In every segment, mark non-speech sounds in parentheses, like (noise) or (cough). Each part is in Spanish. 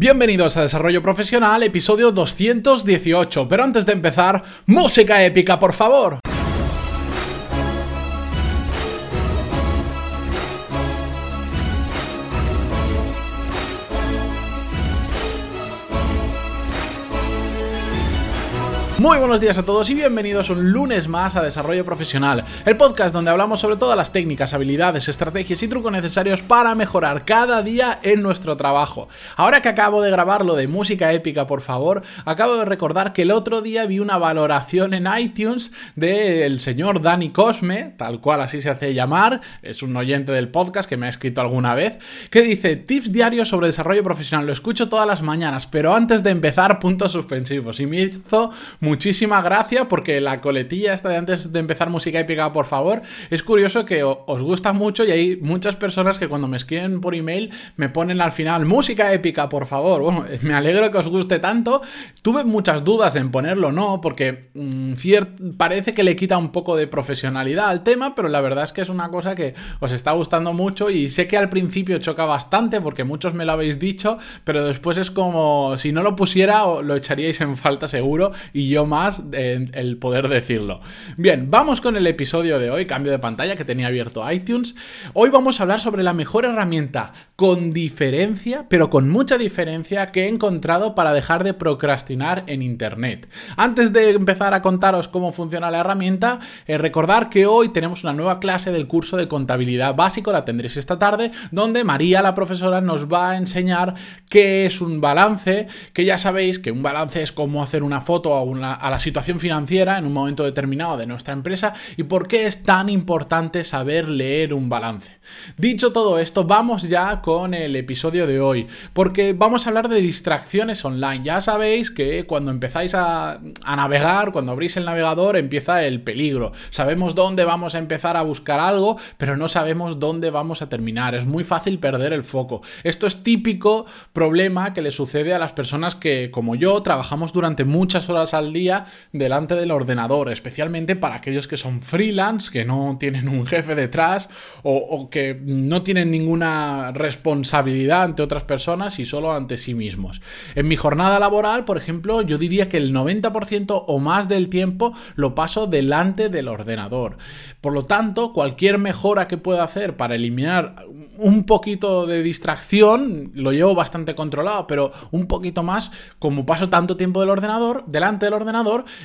Bienvenidos a Desarrollo Profesional, episodio 218. Pero antes de empezar, música épica, por favor. Muy buenos días a todos y bienvenidos un lunes más a Desarrollo Profesional, el podcast donde hablamos sobre todas las técnicas, habilidades, estrategias y trucos necesarios para mejorar cada día en nuestro trabajo. Ahora que acabo de grabar lo de música épica, por favor, acabo de recordar que el otro día vi una valoración en iTunes del señor Dani Cosme, tal cual así se hace llamar, es un oyente del podcast que me ha escrito alguna vez, que dice tips diarios sobre desarrollo profesional, lo escucho todas las mañanas, pero antes de empezar puntos suspensivos y me hizo muchísima gracia porque la coletilla esta de antes de empezar música épica, por favor, es curioso que os gusta mucho y hay muchas personas que cuando me escriben por email me ponen al final música épica, por favor. Bueno, (laughs) me alegro que os guste tanto. Tuve muchas dudas en ponerlo no porque mm, parece que le quita un poco de profesionalidad al tema, pero la verdad es que es una cosa que os está gustando mucho y sé que al principio choca bastante porque muchos me lo habéis dicho, pero después es como si no lo pusiera lo echaríais en falta seguro y yo más el poder decirlo. Bien, vamos con el episodio de hoy, cambio de pantalla que tenía abierto iTunes. Hoy vamos a hablar sobre la mejor herramienta con diferencia, pero con mucha diferencia que he encontrado para dejar de procrastinar en Internet. Antes de empezar a contaros cómo funciona la herramienta, eh, recordar que hoy tenemos una nueva clase del curso de contabilidad básico, la tendréis esta tarde, donde María, la profesora, nos va a enseñar qué es un balance, que ya sabéis que un balance es cómo hacer una foto a una a la situación financiera en un momento determinado de nuestra empresa y por qué es tan importante saber leer un balance. Dicho todo esto, vamos ya con el episodio de hoy, porque vamos a hablar de distracciones online. Ya sabéis que cuando empezáis a, a navegar, cuando abrís el navegador, empieza el peligro. Sabemos dónde vamos a empezar a buscar algo, pero no sabemos dónde vamos a terminar. Es muy fácil perder el foco. Esto es típico problema que le sucede a las personas que, como yo, trabajamos durante muchas horas al día delante del ordenador, especialmente para aquellos que son freelance, que no tienen un jefe detrás o, que no tienen ninguna responsabilidad ante otras personas y solo ante sí mismos. En mi jornada laboral, por ejemplo, yo diría que el 90% o más del tiempo lo paso delante del ordenador. Por lo tanto, cualquier mejora que pueda hacer para eliminar un poquito de distracción, lo llevo bastante controlado, pero un poquito más, como paso tanto tiempo del ordenador, delante del ordenador,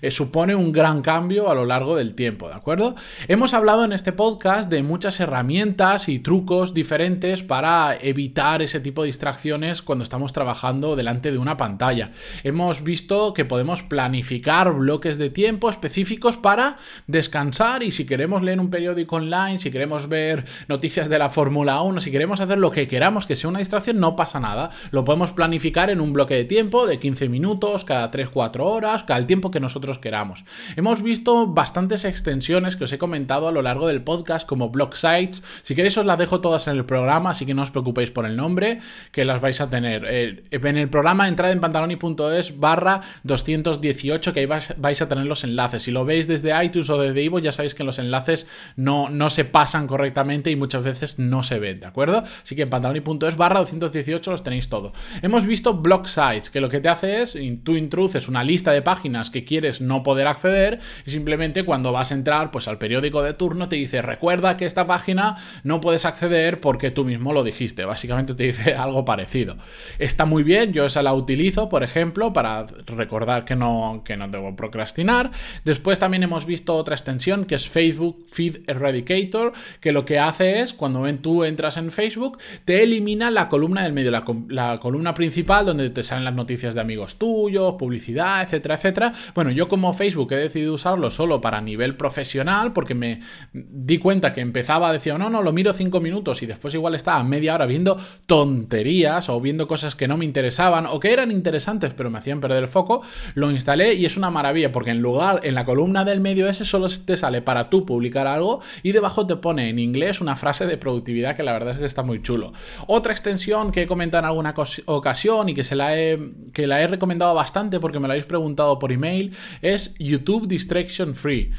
eh, supone un gran cambio a lo largo del tiempo, ¿de acuerdo? Hemos hablado en este podcast de muchas herramientas y trucos diferentes para evitar ese tipo de distracciones cuando estamos trabajando delante de una pantalla. Hemos visto que podemos planificar bloques de tiempo específicos para descansar y si queremos leer un periódico online, si queremos ver noticias de la Fórmula 1, si queremos hacer lo que queramos que sea una distracción, no pasa nada. Lo podemos planificar en un bloque de tiempo de 15 minutos, cada 3-4 horas, cada tiempo que nosotros queramos. Hemos visto bastantes extensiones que os he comentado a lo largo del podcast como blog sites. Si queréis os las dejo todas en el programa, así que no os preocupéis por el nombre, que las vais a tener. Eh, en el programa entrad en pantaloni.es barra 218, que ahí vais, a tener los enlaces. Si lo veis desde iTunes o desde Ivo, ya sabéis que los enlaces no, no se pasan correctamente y muchas veces no se ven, ¿de acuerdo? Así que en pantaloni.es barra 218 los tenéis todo. Hemos visto blog sites, que lo que te hace es, tú introduces una lista de páginas que quieres no poder acceder y simplemente cuando vas a entrar pues al periódico de turno te dice recuerda que esta página no puedes acceder porque tú mismo lo dijiste. Básicamente te dice (laughs) algo parecido. Está muy bien, yo esa la utilizo, por ejemplo, para recordar que no, que no debo procrastinar. Después también hemos visto otra extensión que es Facebook Feed Eradicator, que lo que hace es cuando tú entras en Facebook, te elimina la columna del medio, la, la columna principal donde te salen las noticias de amigos tuyos, publicidad, etcétera, etcétera, bueno, yo como Facebook he decidido usarlo solo para nivel profesional porque me di cuenta que empezaba, decía, no, no, lo miro cinco minutos y después igual estaba media hora viendo tonterías o viendo cosas que no me interesaban o que eran interesantes pero me hacían perder el foco, lo instalé y es una maravilla porque en lugar, en la columna del medio ese solo te sale para tú publicar algo y debajo te pone en inglés una frase de productividad que la verdad es que está muy chulo. Otra extensión que he comentado en alguna ocasión y que, se la he, que la he recomendado bastante porque me lo habéis preguntado por email es YouTube Distraction Free.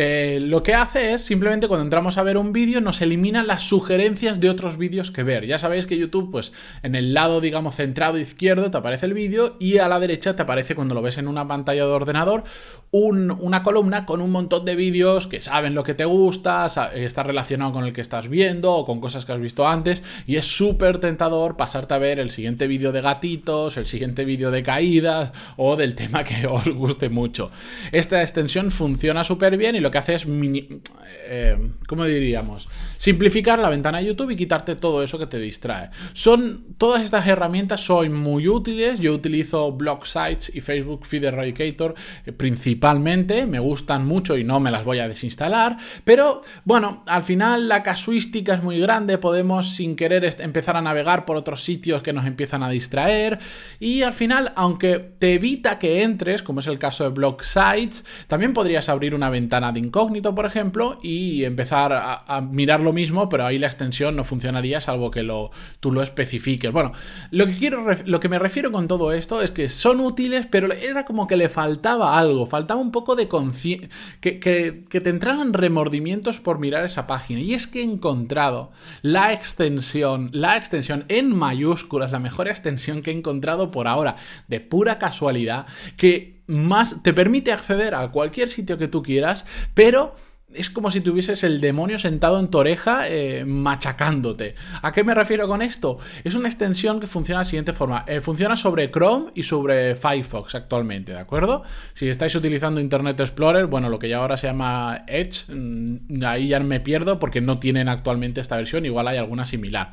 Eh, lo que hace es simplemente cuando entramos a ver un vídeo nos elimina las sugerencias de otros vídeos que ver. Ya sabéis que YouTube, pues en el lado, digamos, centrado izquierdo te aparece el vídeo y a la derecha te aparece cuando lo ves en una pantalla de ordenador una columna con un montón de vídeos que saben lo que te gusta, está relacionado con el que estás viendo o con cosas que has visto antes y es súper tentador pasarte a ver el siguiente vídeo de gatitos, el siguiente vídeo de caídas o del tema que (laughs) os guste mucho. Esta extensión funciona súper bien y lo que hace es, eh, ¿cómo diríamos? Simplificar la ventana de YouTube y quitarte todo eso que te distrae. Son, todas estas herramientas son muy útiles, yo utilizo Blog Sites y Facebook Feed Eradicator eh, principalmente, me gustan mucho y no me las voy a desinstalar, pero bueno, al final la casuística es muy grande, podemos sin querer empezar a navegar por otros sitios que nos empiezan a distraer. Y al final, aunque te evita que entres, como es el caso de Blog Sites, también podrías abrir una ventana de incógnito, por ejemplo, y empezar a, mirar lo mismo, pero ahí la extensión no funcionaría salvo que lo, tú lo especifiques. Bueno, lo que quiero, lo que me refiero con todo esto es que son útiles, pero era como que le faltaba algo, faltaba un poco de conciencia, que, que, te entraran remordimientos por mirar esa página. Y es que he encontrado la extensión, la extensión en mayúsculas, la mejor extensión que he encontrado por ahora, de pura casualidad, que más te permite acceder a cualquier sitio que tú quieras, pero es como si tuvieses el demonio sentado en tu oreja eh, machacándote. ¿A qué me refiero con esto? Es una extensión que funciona de la siguiente forma. Eh, funciona sobre Chrome y sobre Firefox actualmente, ¿de acuerdo? Si estáis utilizando Internet Explorer, bueno, lo que ya ahora se llama Edge, mm, ahí ya me pierdo porque no tienen actualmente esta versión, igual hay alguna similar.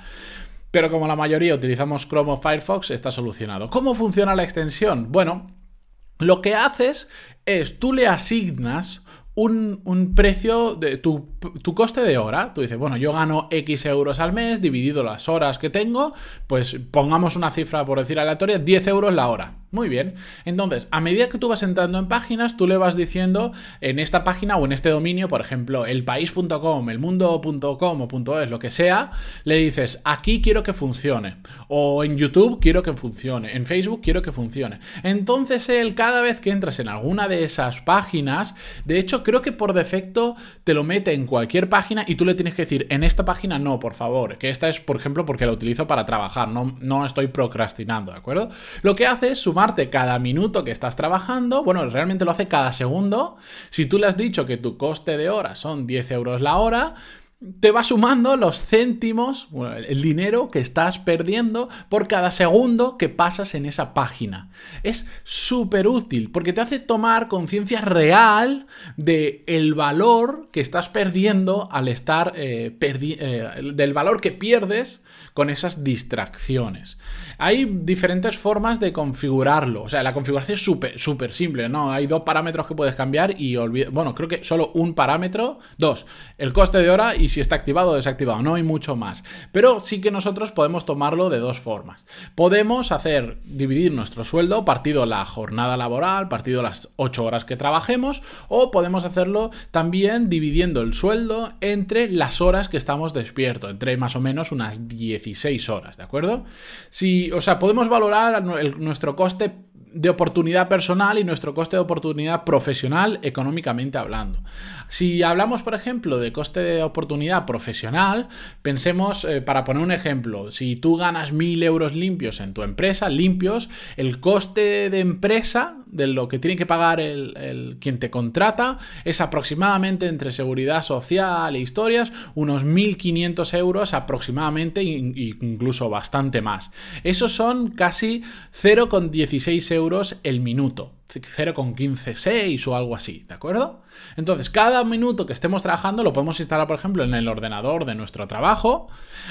Pero como la mayoría utilizamos Chrome o Firefox, está solucionado. ¿Cómo funciona la extensión? Bueno, lo que haces es tú le asignas un, precio de tu, tu, coste de hora. Tú dices, bueno, yo gano X euros al mes, dividido las horas que tengo, pues pongamos una cifra, por decir aleatoria, 10 euros la hora. Muy bien. Entonces, a medida que tú vas entrando en páginas, tú le vas diciendo en esta página o en este dominio, por ejemplo, elpaís.com, elmundo.com o .es, lo que sea, le dices, aquí quiero que funcione. O en YouTube quiero que funcione. En Facebook quiero que funcione. Entonces, él, cada vez que entras en alguna de esas páginas, de hecho, creo que por defecto te lo mete en cualquier página y tú le tienes que decir, en esta página no, por favor. Que esta es, por ejemplo, porque la utilizo para trabajar, no, no estoy procrastinando, ¿de acuerdo? Lo que hace es sumar cada minuto que estás trabajando, bueno, realmente lo hace cada segundo. Si tú le has dicho que tu coste de hora son 10 euros la hora, te va sumando los céntimos, el dinero que estás perdiendo por cada segundo que pasas en esa página. Es súper útil porque te hace tomar conciencia real de valor que estás perdiendo al estar eh, eh, del valor que pierdes con esas distracciones. Hay diferentes formas de configurarlo. O sea, la configuración es súper, súper simple, ¿no? Hay dos parámetros que puedes cambiar y Bueno, creo que solo un parámetro. Dos, el coste de hora y si está activado o desactivado. No hay mucho más. Pero sí que nosotros podemos tomarlo de dos formas. Podemos hacer, dividir nuestro sueldo partido la jornada laboral, partido las 8 horas que trabajemos, o podemos hacerlo también dividiendo el sueldo entre las horas que estamos despiertos, entre más o menos unas 10 16 horas, ¿de acuerdo? Si, o sea, podemos valorar nuestro coste de oportunidad personal y nuestro coste de oportunidad profesional económicamente hablando. Si hablamos, por ejemplo, de coste de oportunidad profesional, pensemos, eh, para poner un ejemplo, si tú ganas mil euros limpios en tu empresa, limpios, el coste de empresa de lo que tiene que pagar el, quien te contrata es aproximadamente entre seguridad social e historias, unos 1.500 euros aproximadamente, incluso bastante más. Esos son casi 0,16 euros el minuto. 0,156 o algo así, ¿de acuerdo? Entonces, cada minuto que estemos trabajando lo podemos instalar, por ejemplo, en el ordenador de nuestro trabajo.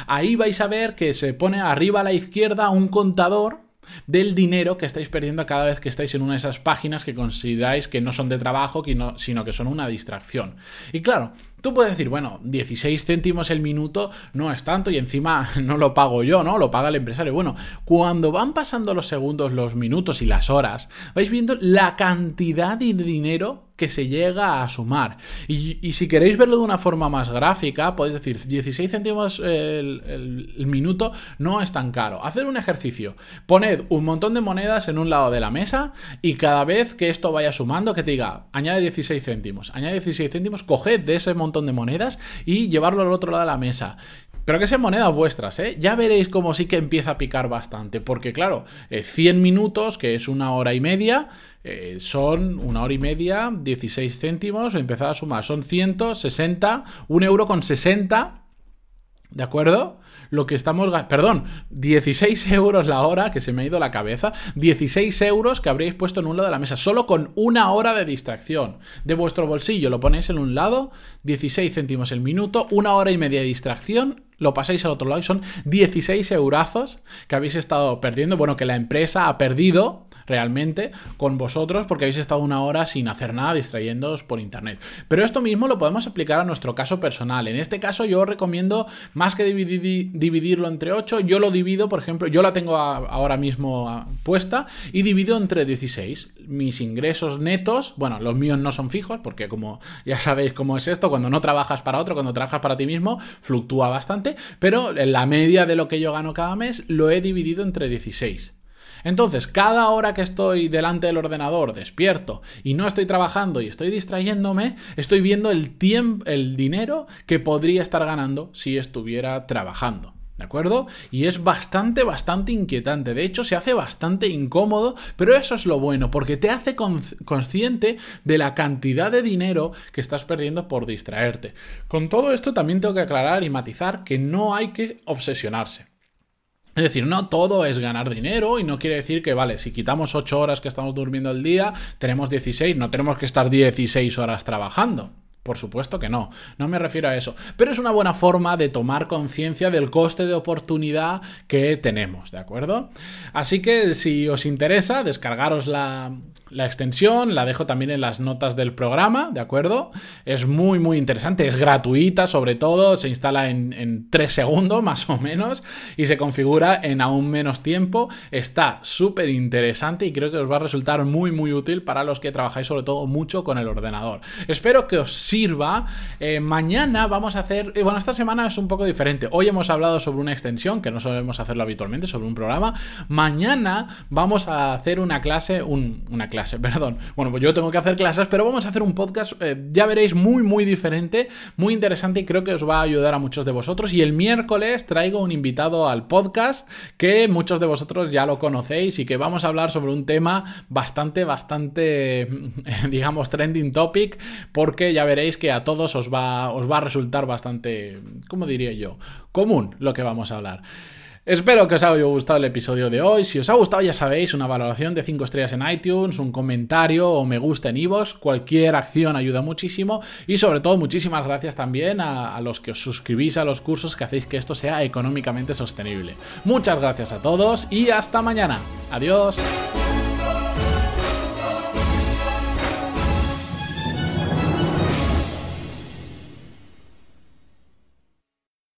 Ahí vais a ver que se pone arriba a la izquierda un contador del dinero que estáis perdiendo cada vez que estáis en una de esas páginas que consideráis que no son de trabajo, sino que son una distracción. Y claro, Tú puedes decir, bueno, 16 céntimos el minuto no es tanto y encima (laughs) no lo pago yo, ¿no? Lo paga el empresario. Bueno, cuando van pasando los segundos, los minutos y las horas, vais viendo la cantidad de dinero que se llega a sumar. Y, si queréis verlo de una forma más gráfica, podéis decir 16 céntimos el, minuto no es tan caro. Hacer un ejercicio. Poned un montón de monedas en un lado de la mesa y cada vez que esto vaya sumando, que te diga, añade 16 céntimos, añade 16 céntimos, coged de ese montón de monedas y llevarlo al otro lado de la mesa. Pero que sean monedas vuestras, ¿eh? Ya veréis cómo sí que empieza a picar bastante. Porque, claro, 100 eh, minutos, que es una hora y media, eh, son una hora y media, 16 céntimos, empezar a sumar. Son 160, un euro con 60 ¿De acuerdo? Lo que estamos... Perdón, 16 euros la hora, que se me ha ido la cabeza. 16 euros que habréis puesto en un lado de la mesa, solo con una hora de distracción. De vuestro bolsillo lo ponéis en un lado, 16 céntimos el minuto, una hora y media de distracción, lo pasáis al otro lado y son 16 eurazos que habéis estado perdiendo. Bueno, que la empresa ha perdido realmente con vosotros porque habéis estado una hora sin hacer nada distrayéndoos por internet. Pero esto mismo lo podemos aplicar a nuestro caso personal. En este caso yo recomiendo más que dividirlo entre 8, yo lo divido, por ejemplo, yo la tengo ahora mismo puesta y divido entre 16. Mis ingresos netos, bueno, los míos no son fijos porque como ya sabéis cómo es esto, cuando no trabajas para otro, cuando trabajas para ti mismo, fluctúa bastante, pero la media de lo que yo gano cada mes lo he dividido entre 16. Entonces, cada hora que estoy delante del ordenador, despierto y no estoy trabajando y estoy distrayéndome, estoy viendo el tiempo, el dinero que podría estar ganando si estuviera trabajando. ¿De acuerdo? Y es bastante, bastante inquietante. De hecho, se hace bastante incómodo, pero eso es lo bueno, porque te hace consciente de la cantidad de dinero que estás perdiendo por distraerte. Con todo esto también tengo que aclarar y matizar que no hay que obsesionarse. Es decir, no todo es ganar dinero y no quiere decir que, vale, si quitamos 8 horas que estamos durmiendo al día, tenemos 16, no tenemos que estar 16 horas trabajando. Por supuesto que no, no me refiero a eso. Pero es una buena forma de tomar conciencia del coste de oportunidad que tenemos, ¿de acuerdo? Así que si os interesa, descargaros la, extensión, la dejo también en las notas del programa, ¿de acuerdo? Es muy, muy interesante, es gratuita sobre todo, se instala en, en 3 segundos (laughs) más o menos y se configura en aún menos tiempo. Está súper interesante y creo que os va a resultar muy, muy útil para los que trabajáis sobre todo mucho con el ordenador. Espero que os sirva. Eh, mañana vamos a hacer, eh, bueno, esta semana es un poco diferente. Hoy hemos hablado sobre una extensión, que no solemos hacerlo habitualmente, sobre un programa. Mañana vamos a hacer una clase, una clase, (laughs) perdón. Bueno, pues yo tengo que hacer clases, pero vamos a hacer un podcast, eh, ya veréis, muy, muy diferente, muy interesante y creo que os va a ayudar a muchos de vosotros. Y el miércoles traigo un invitado al podcast que muchos de vosotros ya lo conocéis y que vamos a hablar sobre un tema bastante, bastante, (laughs) digamos, trending topic, porque ya veréis que a todos os va, os va a resultar bastante, ¿cómo diría yo? Común lo que vamos a hablar. Espero que os haya gustado el episodio de hoy. Si os ha gustado, ya sabéis, una valoración de 5 estrellas en iTunes, un comentario o me gusta en iVoox. Cualquier acción ayuda muchísimo. Y sobre todo, muchísimas gracias también a, a, los que os suscribís a los cursos que hacéis que esto sea económicamente sostenible. Muchas gracias a todos y hasta mañana. Adiós.